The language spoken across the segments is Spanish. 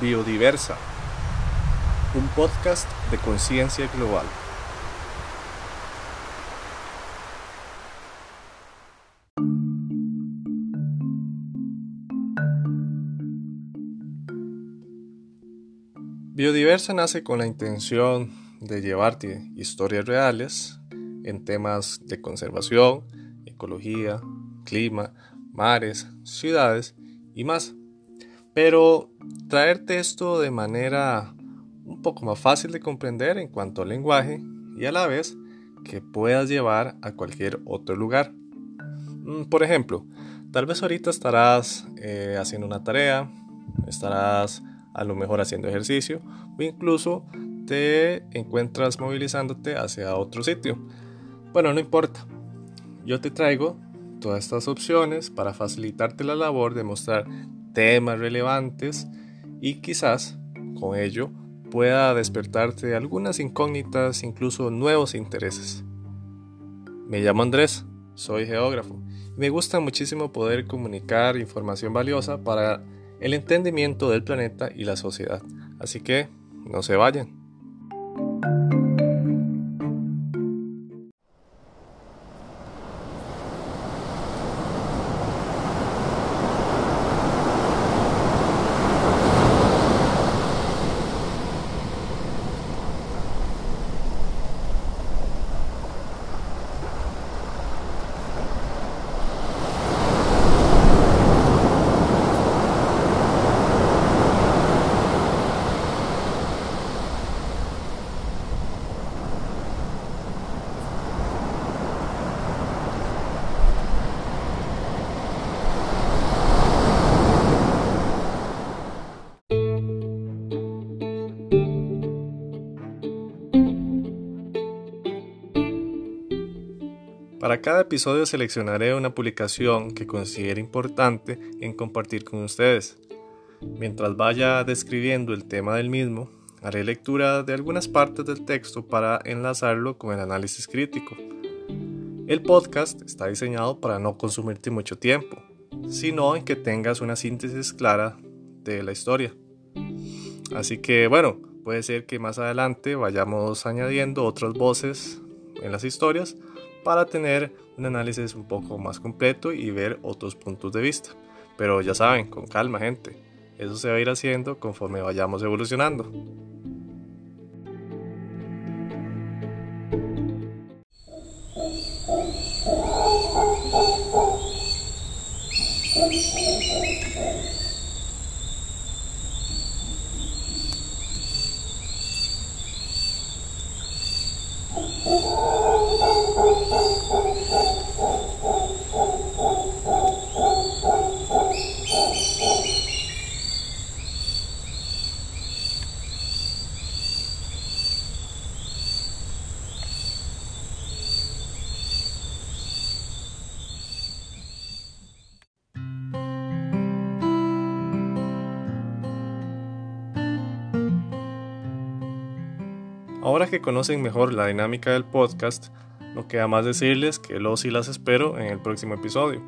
Biodiversa, un podcast de conciencia global. Biodiversa nace con la intención de llevarte historias reales en temas de conservación, ecología, clima, mares, ciudades y más. Pero traerte esto de manera un poco más fácil de comprender en cuanto al lenguaje y a la vez que puedas llevar a cualquier otro lugar. Mm, por ejemplo, tal vez ahorita estarás eh, haciendo una tarea, estarás a lo mejor haciendo ejercicio o incluso te encuentras movilizándote hacia otro sitio. Bueno, no importa. Yo te traigo todas estas opciones para facilitarte la labor de mostrar temas relevantes y quizás con ello pueda despertarte algunas incógnitas, incluso nuevos intereses. Me llamo Andrés, soy geógrafo y me gusta muchísimo poder comunicar información valiosa para el entendimiento del planeta y la sociedad. Así que no se vayan. Para cada episodio seleccionaré una publicación que considere importante en compartir con ustedes. Mientras vaya describiendo el tema del mismo, haré lectura de algunas partes del texto para enlazarlo con el análisis crítico. El podcast está diseñado para no consumirte mucho tiempo, sino en que tengas una síntesis clara de la historia. Así que bueno, puede ser que más adelante vayamos añadiendo otras voces en las historias para tener un análisis un poco más completo y ver otros puntos de vista. Pero ya saben, con calma gente, eso se va a ir haciendo conforme vayamos evolucionando. Ahora que conocen mejor la dinámica del podcast, no queda más decirles que los y las espero en el próximo episodio.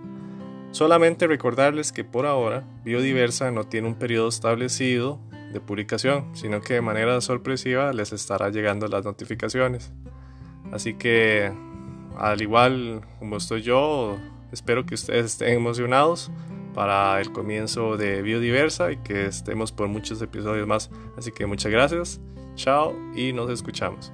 Solamente recordarles que por ahora Biodiversa no tiene un periodo establecido de publicación, sino que de manera sorpresiva les estará llegando las notificaciones. Así que, al igual como estoy yo, espero que ustedes estén emocionados para el comienzo de Biodiversa y que estemos por muchos episodios más. Así que muchas gracias Chao y nos escuchamos.